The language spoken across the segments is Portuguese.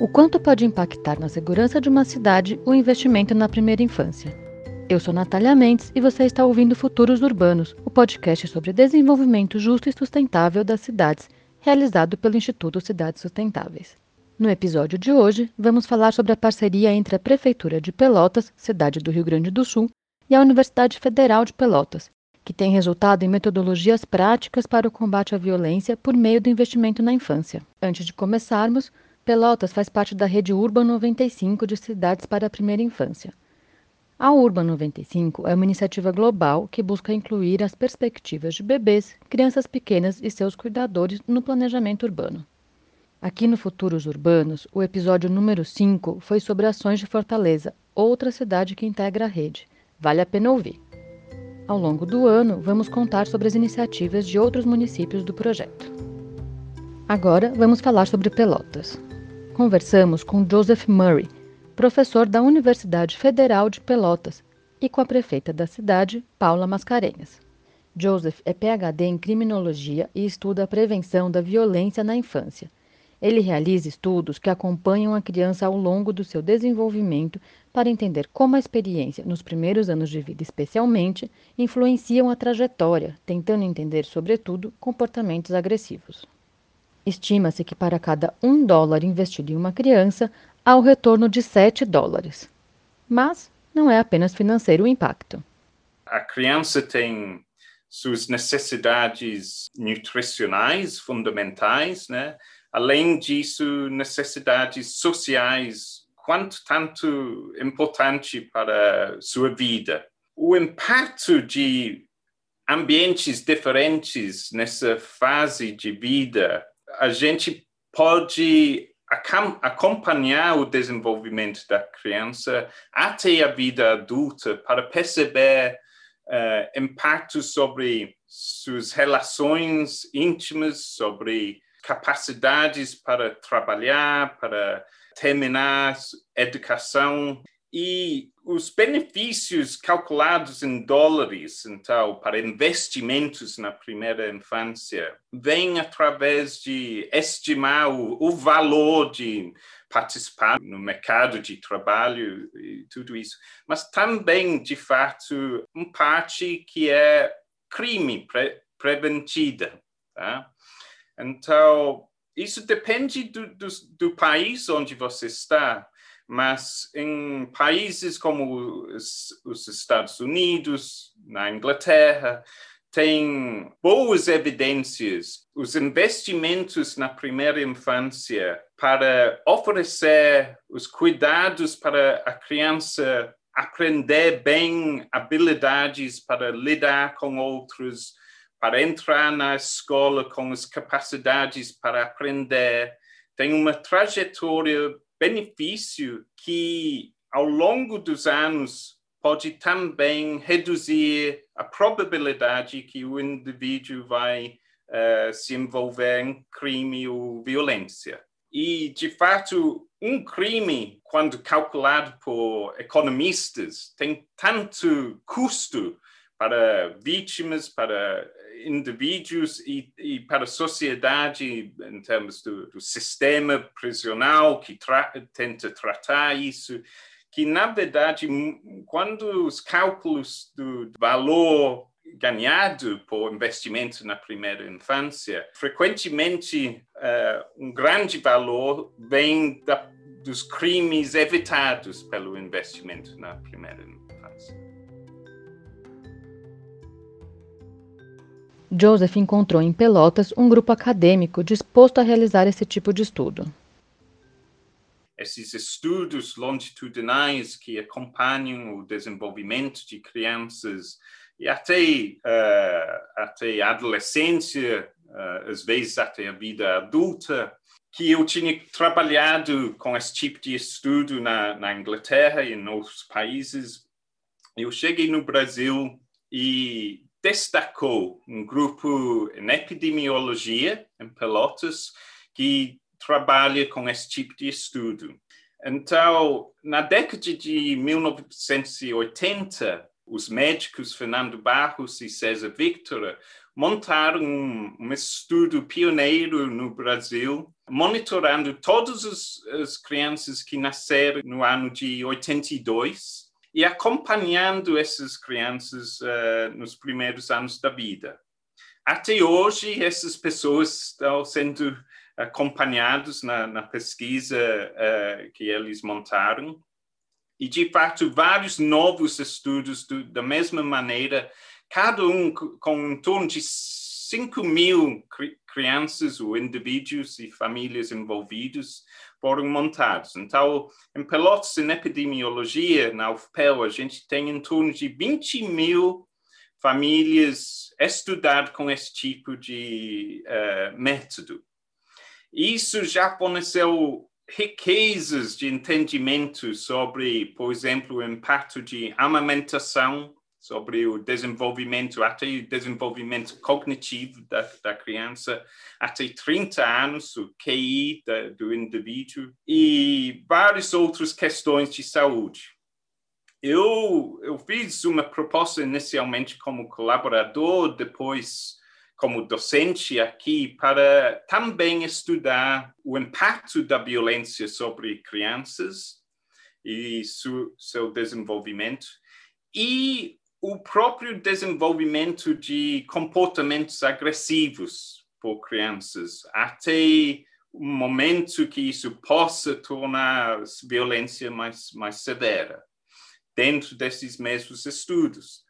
O quanto pode impactar na segurança de uma cidade o investimento na primeira infância? Eu sou Natália Mendes e você está ouvindo Futuros Urbanos, o podcast sobre desenvolvimento justo e sustentável das cidades, realizado pelo Instituto Cidades Sustentáveis. No episódio de hoje, vamos falar sobre a parceria entre a Prefeitura de Pelotas, cidade do Rio Grande do Sul, e a Universidade Federal de Pelotas, que tem resultado em metodologias práticas para o combate à violência por meio do investimento na infância. Antes de começarmos, Pelotas faz parte da rede Urban 95 de cidades para a primeira infância. A Urban 95 é uma iniciativa global que busca incluir as perspectivas de bebês, crianças pequenas e seus cuidadores no planejamento urbano. Aqui no Futuros Urbanos, o episódio número 5 foi sobre ações de Fortaleza, outra cidade que integra a rede. Vale a pena ouvir. Ao longo do ano, vamos contar sobre as iniciativas de outros municípios do projeto. Agora, vamos falar sobre Pelotas. Conversamos com Joseph Murray, professor da Universidade Federal de Pelotas, e com a prefeita da cidade, Paula Mascarenhas. Joseph é PhD em criminologia e estuda a prevenção da violência na infância ele realiza estudos que acompanham a criança ao longo do seu desenvolvimento para entender como a experiência, nos primeiros anos de vida especialmente, influenciam a trajetória, tentando entender, sobretudo, comportamentos agressivos. Estima-se que para cada um dólar investido em uma criança, há o retorno de 7 dólares. Mas não é apenas financeiro o impacto. A criança tem suas necessidades nutricionais fundamentais, né? além disso, necessidades sociais, quanto tanto importante para sua vida. O impacto de ambientes diferentes nessa fase de vida, a gente pode acompanhar o desenvolvimento da criança até a vida adulta para perceber uh, impactos sobre suas relações íntimas, sobre capacidades para trabalhar, para terminar educação. E os benefícios calculados em dólares, então, para investimentos na primeira infância, vêm através de estimar o, o valor de participar no mercado de trabalho e tudo isso, mas também, de fato, uma parte que é crime pre preventida. Tá? Então, isso depende do, do, do, país onde você está, mas em países como os, os Estados Unidos, na Inglaterra, tem boas evidências, os investimentos na primeira infância para oferecer os cuidados para a criança aprender bem habilidades para lidar com outros, para entrar na escola com as capacidades para aprender, tem uma trajetória benefício que ao longo dos anos pode também reduzir a probabilidade que o indivíduo vai uh, se envolver em crime ou violência. E, de fato, um crime, quando calculado por economistas, tem tanto custo para vítimas, para indivíduos e, e, para a sociedade, em termos do, do sistema prisional que tra tenta tratar isso, que, na verdade, quando os cálculos do valor ganhado por investimento na primeira infância, frequentemente uh, um grande valor vem da, dos crimes evitados pelo investimento na primeira infância. Joseph encontrou em Pelotas um grupo acadêmico disposto a realizar esse tipo de estudo. Esses estudos longitudinais que acompanham o desenvolvimento de crianças e até, uh, até adolescência, uh, às vezes até a vida adulta, que eu tinha trabalhado com esse tipo de estudo na, na Inglaterra e em outros países. Eu cheguei no Brasil e destacou um grupo em epidemiologia em Pelotas que trabalha com esse tipo de estudo. Então, na década de 1980, os médicos Fernando Barros e César Victor montar um, um estudo pioneiro no Brasil, monitorando todas as, as crianças que nasceram no ano de 82 e acompanhando essas crianças uh, nos primeiros anos da vida. Até hoje, essas pessoas estão sendo acompanhadas na, na pesquisa uh, que eles montaram. E, de fato, vários novos estudos do, da mesma maneira, cada um com em torno de 5 mil crianças ou indivíduos e famílias envolvidos foram montados. Então, em Pelotas, em epidemiologia, na UFPEL, a gente tem em torno de 20 mil famílias estudadas com esse tipo de uh, método. Isso já forneceu riquezas de entendimento sobre, por exemplo, o impacto de amamentação sobre o desenvolvimento, até o desenvolvimento cognitivo da, da criança, até 30 anos, o QI da, do indivíduo, e várias outras questões de saúde. Eu, eu fiz uma proposta inicialmente como colaborador, depois como docente aqui, para também estudar o impacto da violência sobre crianças e su, seu desenvolvimento, e o próprio desenvolvimento de comportamentos agressivos por crianças, até o momento que isso possa tornar violência mais, mais severa, dentro desses mesmos estudos.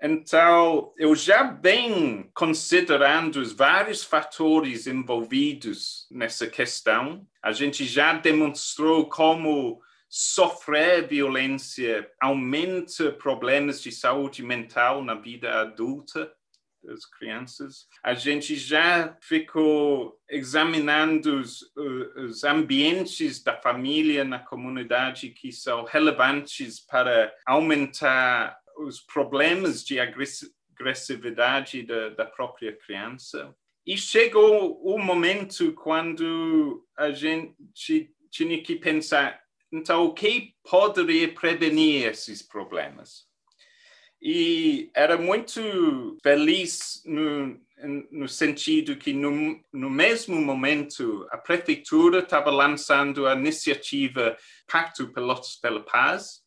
Então, eu já venho considerando os vários fatores envolvidos nessa questão. A gente já demonstrou como sofrer violência aumenta problemas de saúde mental na vida adulta das crianças. A gente já ficou examinando os, os, ambientes da família na comunidade que são relevantes para aumentar os problemas de agressividade da, da própria criança. E chegou o momento quando a gente tinha que pensar então, o que poderia prevenir esses problemas? E era muito feliz no, no sentido que, no, no mesmo momento, a prefeitura estava lançando a iniciativa Pacto Pelotas pela Paz,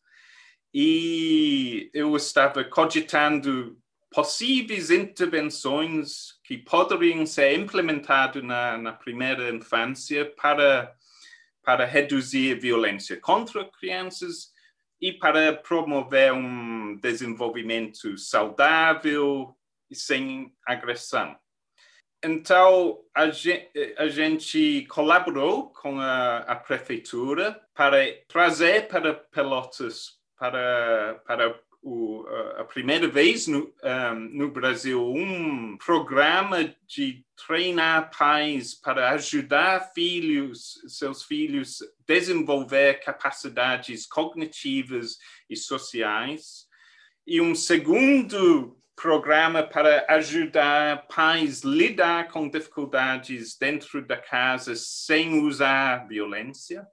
e eu estava cogitando possíveis intervenções que poderiam ser implementadas na, na primeira infância para para reduzir a violência contra crianças e para promover um desenvolvimento saudável e sem agressão. Então, a gente, a gente colaborou com a, a, prefeitura para trazer para Pelotas, para, para o, a primeira vez no, um, no Brasil um programa de treinar pais para ajudar filhos, seus filhos desenvolver capacidades cognitivas e sociais. E um segundo programa para ajudar pais a lidar com dificuldades dentro da casa sem usar violência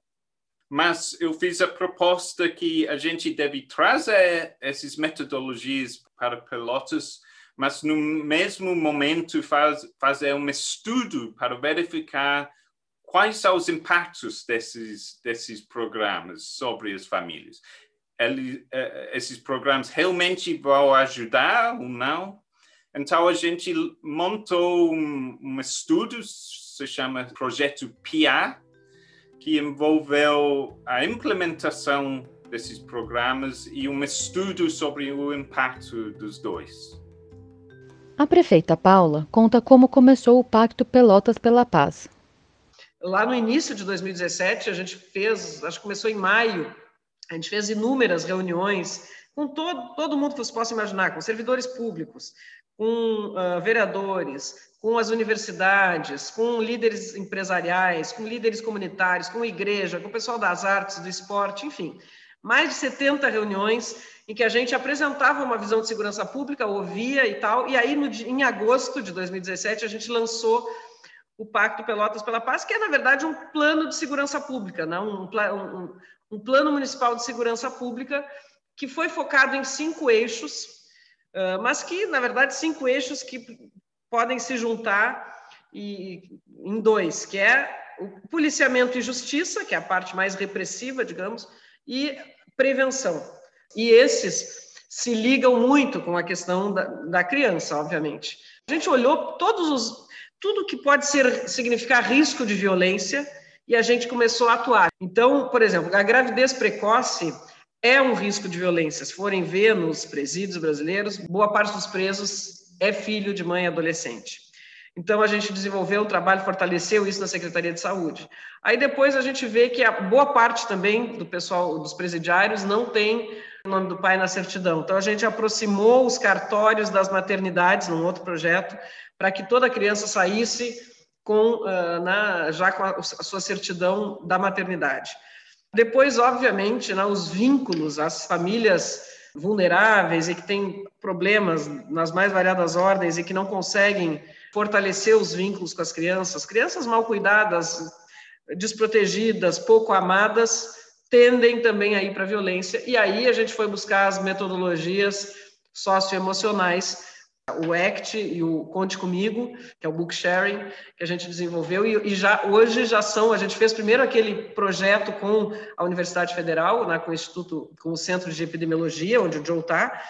mas eu fiz a proposta que a gente deve trazer essas metodologias para Pelotas, mas no mesmo momento faz, fazer um estudo para verificar quais são os impactos desses, desses programas sobre as famílias. Ele, eh, esses programas realmente vão ajudar ou não? Então, a gente montou um, um estudo, se chama Projeto PIA, que envolveu a implementação desses programas e um estudo sobre o impacto dos dois. A prefeita Paula conta como começou o Pacto Pelotas pela Paz. Lá no início de 2017, a gente fez, acho que começou em maio, a gente fez inúmeras reuniões com todo, todo mundo que você possa imaginar, com servidores públicos, com uh, vereadores, com as universidades, com líderes empresariais, com líderes comunitários, com igreja, com o pessoal das artes, do esporte, enfim. Mais de 70 reuniões em que a gente apresentava uma visão de segurança pública, ouvia e tal, e aí no, em agosto de 2017 a gente lançou o Pacto Pelotas pela Paz, que é, na verdade, um plano de segurança pública, né? um, um, um plano municipal de segurança pública que foi focado em cinco eixos, mas que, na verdade, cinco eixos que podem se juntar e, em dois, que é o policiamento e justiça, que é a parte mais repressiva, digamos, e prevenção. E esses se ligam muito com a questão da, da criança, obviamente. A gente olhou todos os, tudo que pode ser significar risco de violência e a gente começou a atuar. Então, por exemplo, a gravidez precoce é um risco de violência. Se forem ver nos presídios brasileiros, boa parte dos presos é filho de mãe adolescente. Então, a gente desenvolveu um trabalho, fortaleceu isso na Secretaria de Saúde. Aí depois a gente vê que a boa parte também do pessoal, dos presidiários, não tem o nome do pai na certidão. Então, a gente aproximou os cartórios das maternidades num outro projeto, para que toda criança saísse com, uh, na, já com a, sua certidão da maternidade. Depois, obviamente, né, os vínculos, as famílias vulneráveis e que têm problemas nas mais variadas ordens e que não conseguem fortalecer os vínculos com as crianças, crianças mal cuidadas, desprotegidas, pouco amadas, tendem também a ir para a violência. E aí a gente foi buscar as metodologias socioemocionais o ACT e o Conte Comigo, que é o book sharing que a gente desenvolveu. E, e, já hoje já são, a gente fez primeiro aquele projeto com a Universidade Federal, né, com o Instituto, com o Centro de Epidemiologia, onde o Joe está,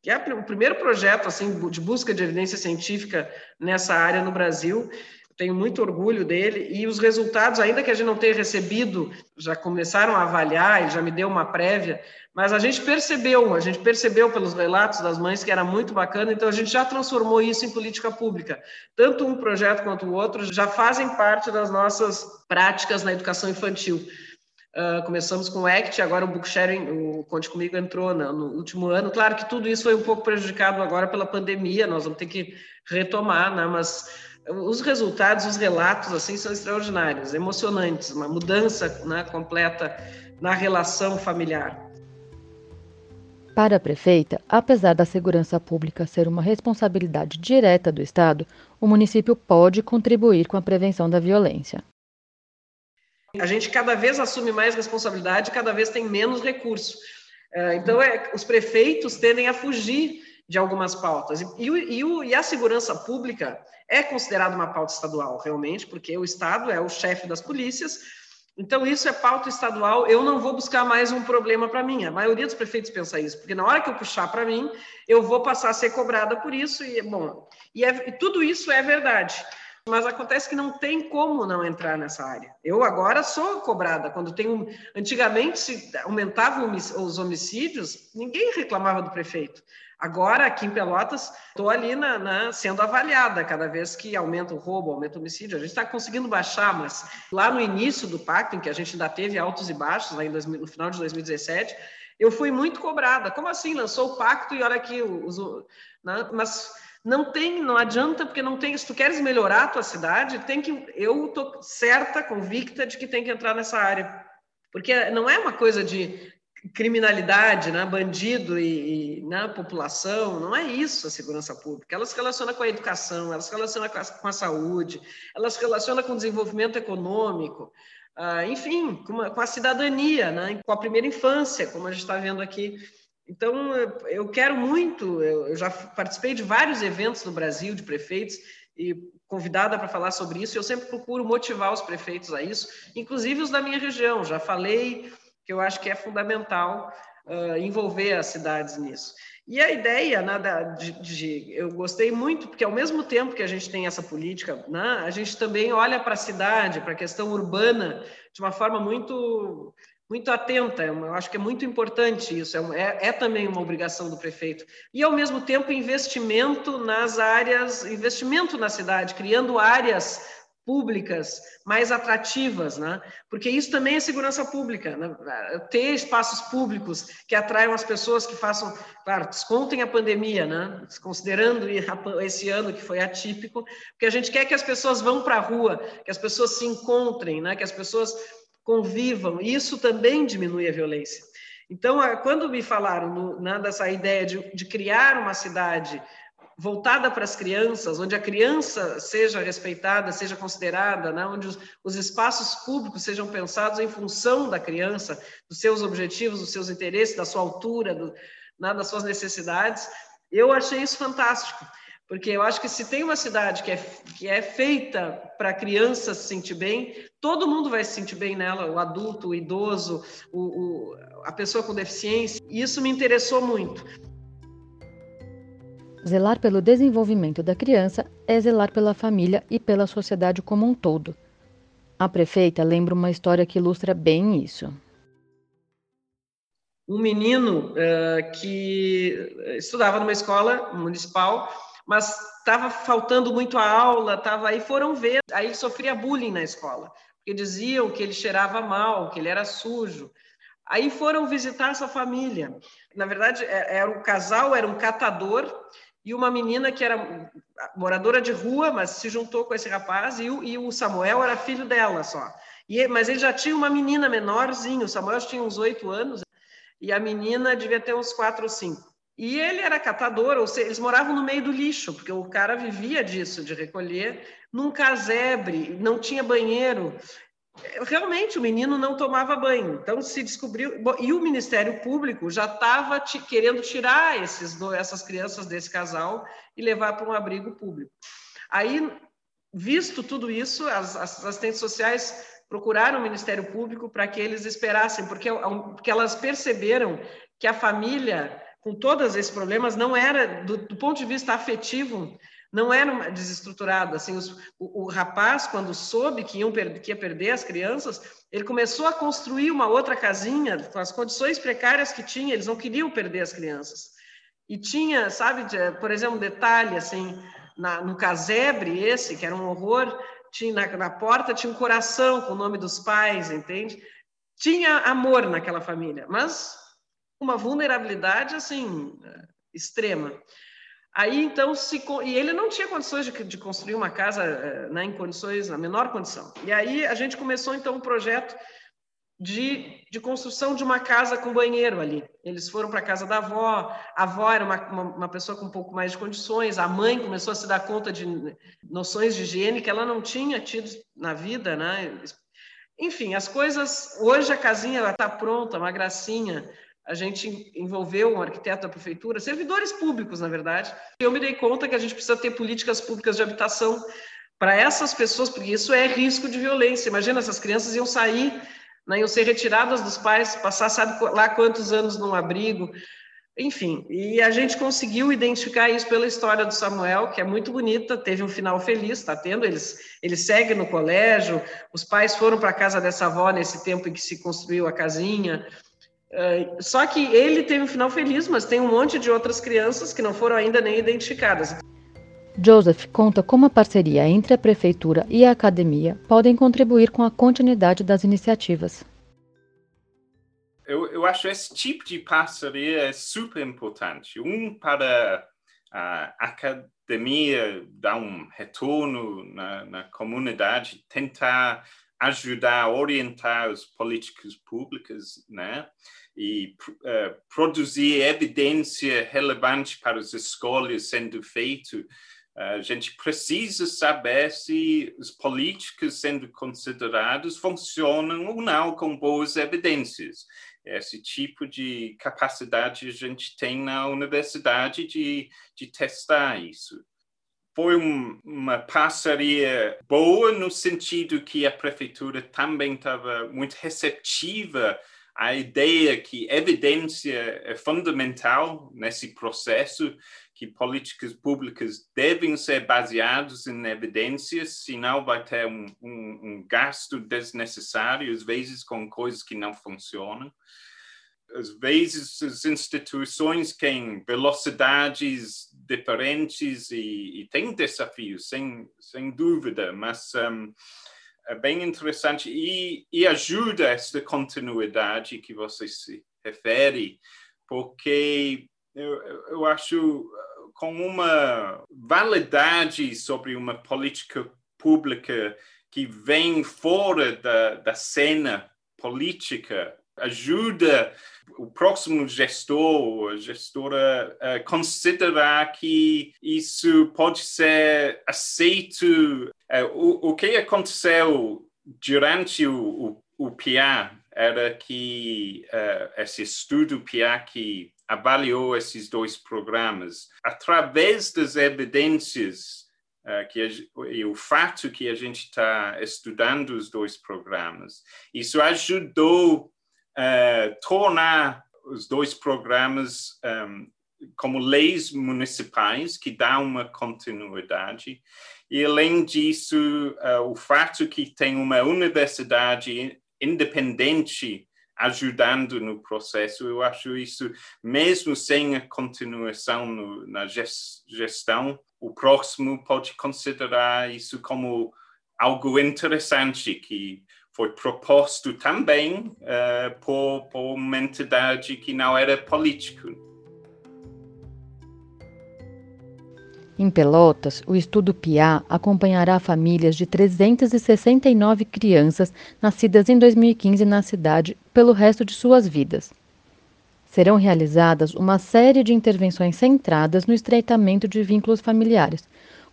que é o primeiro projeto assim de busca de evidência científica nessa área no Brasil tenho muito orgulho dele e os resultados, ainda que a gente não tenha recebido, já começaram a avaliar, ele já me deu uma prévia, mas a gente percebeu, a gente percebeu pelos relatos das mães que era muito bacana, então a gente já transformou isso em política pública. Tanto um projeto quanto o outro já fazem parte das nossas práticas na educação infantil. Uh, começamos com o ACT, agora o Booksharing, o Conte Comigo entrou no, no último ano. Claro que tudo isso foi um pouco prejudicado agora pela pandemia, nós vamos ter que retomar, né? mas os resultados, os relatos assim são extraordinários, emocionantes, uma mudança né, completa na relação familiar. Para a prefeita, apesar da segurança pública ser uma responsabilidade direta do Estado, o município pode contribuir com a prevenção da violência. A gente cada vez assume mais responsabilidade, cada vez tem menos recurso. É, então, é, os prefeitos tendem a fugir de algumas pautas. E, e, e, a segurança pública é considerada uma pauta estadual, realmente, porque o Estado é o chefe das polícias, então isso é pauta estadual, eu não vou buscar mais um problema para mim. A maioria dos prefeitos pensa isso, porque na hora que eu puxar para mim, eu vou passar a ser cobrada por isso, e bom, e, é, e tudo isso é verdade. Mas acontece que não tem como não entrar nessa área. Eu agora sou cobrada. Quando tem antigamente se aumentavam os homicídios, ninguém reclamava do prefeito. Agora, aqui em Pelotas, estou ali na, na, sendo avaliada cada vez que aumenta o roubo, aumenta o homicídio. A gente está conseguindo baixar, mas lá no início do pacto, em que a gente ainda teve altos e baixos, lá dois, no final de 2017, eu fui muito cobrada. Como assim? Lançou o pacto e olha aqui, os, né? mas não tem, não adianta, porque não tem. Se tu queres melhorar a tua cidade, tem que. Eu estou certa, convicta de que tem que entrar nessa área. Porque não é uma coisa de criminalidade, né, bandido e, e né, população, não é isso a segurança pública. Ela se relaciona com a educação, ela se relaciona com a, com a saúde, ela se relaciona com o desenvolvimento econômico, uh, enfim, com, a, com a cidadania, né, com a primeira infância, como a gente está vendo aqui. Então, eu quero muito, eu, eu já participei de vários eventos no Brasil de prefeitos e convidada para falar sobre isso, eu sempre procuro motivar os prefeitos a isso, inclusive os da minha região. Já falei que eu acho que é fundamental uh, envolver as cidades nisso. E a ideia né, de, de, eu gostei muito, porque ao mesmo tempo que a gente tem essa política, né, a gente também olha para a cidade, para a questão urbana, de uma forma muito muito atenta. Eu acho que é muito importante isso. É, é, é, também uma obrigação do prefeito. E ao mesmo tempo investimento nas áreas, investimento na cidade, criando áreas públicas mais atrativas, né? Porque isso também é segurança pública, né? ter espaços públicos que atraiam as pessoas que façam, claro, descontem a pandemia, né? Considerando esse ano que foi atípico, porque a gente quer que as pessoas vão para a rua, que as pessoas se encontrem, né? Que as pessoas convivam. Isso também diminui a violência. Então, quando me falaram no, né, dessa ideia de, de criar uma cidade voltada para as crianças, onde a criança seja respeitada, seja considerada, né? onde os, os, espaços públicos sejam pensados em função da criança, dos seus objetivos, dos seus interesses, da sua altura, do, né? das suas necessidades. Eu achei isso fantástico. Porque eu acho que se tem uma cidade que é, que é feita para a criança se sentir bem, todo mundo vai se sentir bem nela, o adulto, o idoso, o, o, a pessoa com deficiência. E isso me interessou muito. Zelar pelo desenvolvimento da criança é zelar pela família e pela sociedade como um todo. A prefeita lembra uma história que ilustra bem isso. Um menino uh, que estudava numa escola municipal mas estava faltando muito a aula, estava aí foram ver, aí sofria bullying na escola, porque diziam que ele cheirava mal, que ele era sujo. Aí foram visitar essa família. Na verdade, é, era um casal, era um catador e uma menina que era moradora de rua, mas se juntou com esse rapaz e o, e o Samuel era filho dela só. E, mas ele já tinha uma menina menorzinho, o Samuel tinha uns oito anos e a menina devia ter uns quatro ou cinco. E ele era catador, ou seja, eles moravam no meio do lixo, porque o cara vivia disso, de recolher, num casebre, não tinha banheiro. Realmente, o menino não tomava banho. Então, se descobriu. E o Ministério Público já estava querendo tirar esses, essas crianças desse casal e levar para um abrigo público. Aí, visto tudo isso, as, as assistentes sociais procuraram o Ministério Público para que eles esperassem, porque, porque elas perceberam que a família com todos esses problemas, não era, do, do ponto de vista afetivo, não era desestruturado. Assim, os, o, o, rapaz, quando soube que, iam que ia perder as crianças, ele começou a construir uma outra casinha, com as condições precárias que tinha, eles não queriam perder as crianças. E tinha, sabe, por exemplo, um detalhe, assim, na, no casebre esse, que era um horror, tinha na, na porta tinha um coração com o nome dos pais, entende? Tinha amor naquela família, mas uma vulnerabilidade assim extrema. Aí então se e ele não tinha condições de, de construir uma casa eh, né, em condições na menor condição. E aí a gente começou então um projeto de, de construção de uma casa com banheiro ali. Eles foram para a casa da avó, a avó era uma, uma, uma, pessoa com um pouco mais de condições, a mãe começou a se dar conta de noções de higiene que ela não tinha tido na vida, né? Enfim, as coisas. Hoje a casinha está pronta, uma gracinha a gente envolveu um arquiteto da prefeitura, servidores públicos, na verdade. Eu me dei conta que a gente precisa ter políticas públicas de habitação para essas pessoas, porque isso é risco de violência. Imagina, essas crianças iam sair, né, iam ser retiradas dos pais, passar sabe lá quantos anos num abrigo, enfim. E a gente conseguiu identificar isso pela história do Samuel, que é muito bonita, teve um final feliz, está tendo, eles, ele segue no colégio, os pais foram para a casa dessa avó nesse tempo em que se construiu a casinha, é, só que ele teve um final feliz, mas tem um monte de outras crianças que não foram ainda nem identificadas. Joseph conta como a parceria entre a prefeitura e a academia podem contribuir com a continuidade das iniciativas. Eu, eu acho esse tipo de parceria é super importante. Um para a academia dar um retorno na, na comunidade, tentar ajudar a orientar as políticas públicas, né? E uh, produzir evidência relevante para as escolhas sendo feitas. Uh, a gente precisa saber se as políticas sendo consideradas funcionam ou não com boas evidências. Esse tipo de capacidade a gente tem na universidade de, de testar isso foi um, uma parceria boa no sentido que a prefeitura também estava muito receptiva à ideia que evidência é fundamental nesse processo, que políticas públicas devem ser baseadas em evidências, senão vai ter um, um, um gasto desnecessário, às vezes com coisas que não funcionam. Às vezes as instituições têm velocidades diferentes e, e têm desafios, sem, sem dúvida, mas um, é bem interessante. E, e ajuda essa continuidade que você se refere, porque eu, eu acho com uma validade sobre uma política pública que vem fora da, da cena política ajuda o próximo gestor, gestora, a considerar que isso pode ser aceito. É, o, o que aconteceu durante o, o, o PIA era que uh, esse estudo PIA que avaliou esses dois programas através das evidências uh, que a, e o fato que a gente está estudando os dois programas. Isso ajudou uh, tornar os dois programas um, como leis municipais que dão uma continuidade. E, além disso, uh, o fato que tem uma universidade independente ajudando no processo, eu acho isso, mesmo sem a continuação no, na gestão, o próximo pode considerar isso como algo interessante que foi proposto também uh, por, por uma entidade que não era político. Em Pelotas, o estudo PIA acompanhará famílias de 369 crianças nascidas em 2015 na cidade pelo resto de suas vidas. Serão realizadas uma série de intervenções centradas no estreitamento de vínculos familiares,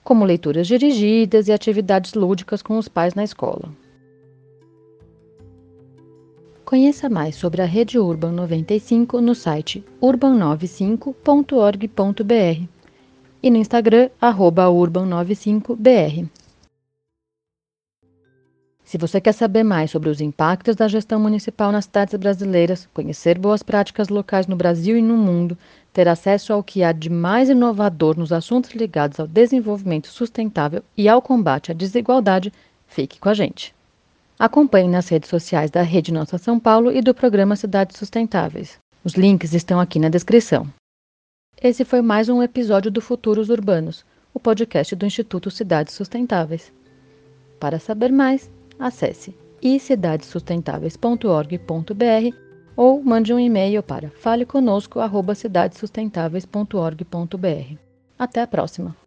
como leituras dirigidas e atividades lúdicas com os pais na escola. Conheça mais sobre a Rede Urban 95 no site urban95.org.br e no Instagram, urban95br. Se você quer saber mais sobre os impactos da gestão municipal nas cidades brasileiras, conhecer boas práticas locais no Brasil e no mundo, ter acesso ao que há de mais inovador nos assuntos ligados ao desenvolvimento sustentável e ao combate à desigualdade, fique com a gente. Acompanhe nas redes sociais da Rede Nossa São Paulo e do programa Cidades Sustentáveis. Os links estão aqui na descrição. Esse foi mais um episódio do Futuros Urbanos, o podcast do Instituto Cidades Sustentáveis. Para saber mais, acesse icidadessustentáveis.org.br ou mande um e-mail para faleconosco@cidadessustentáveis.org.br. Até a próxima!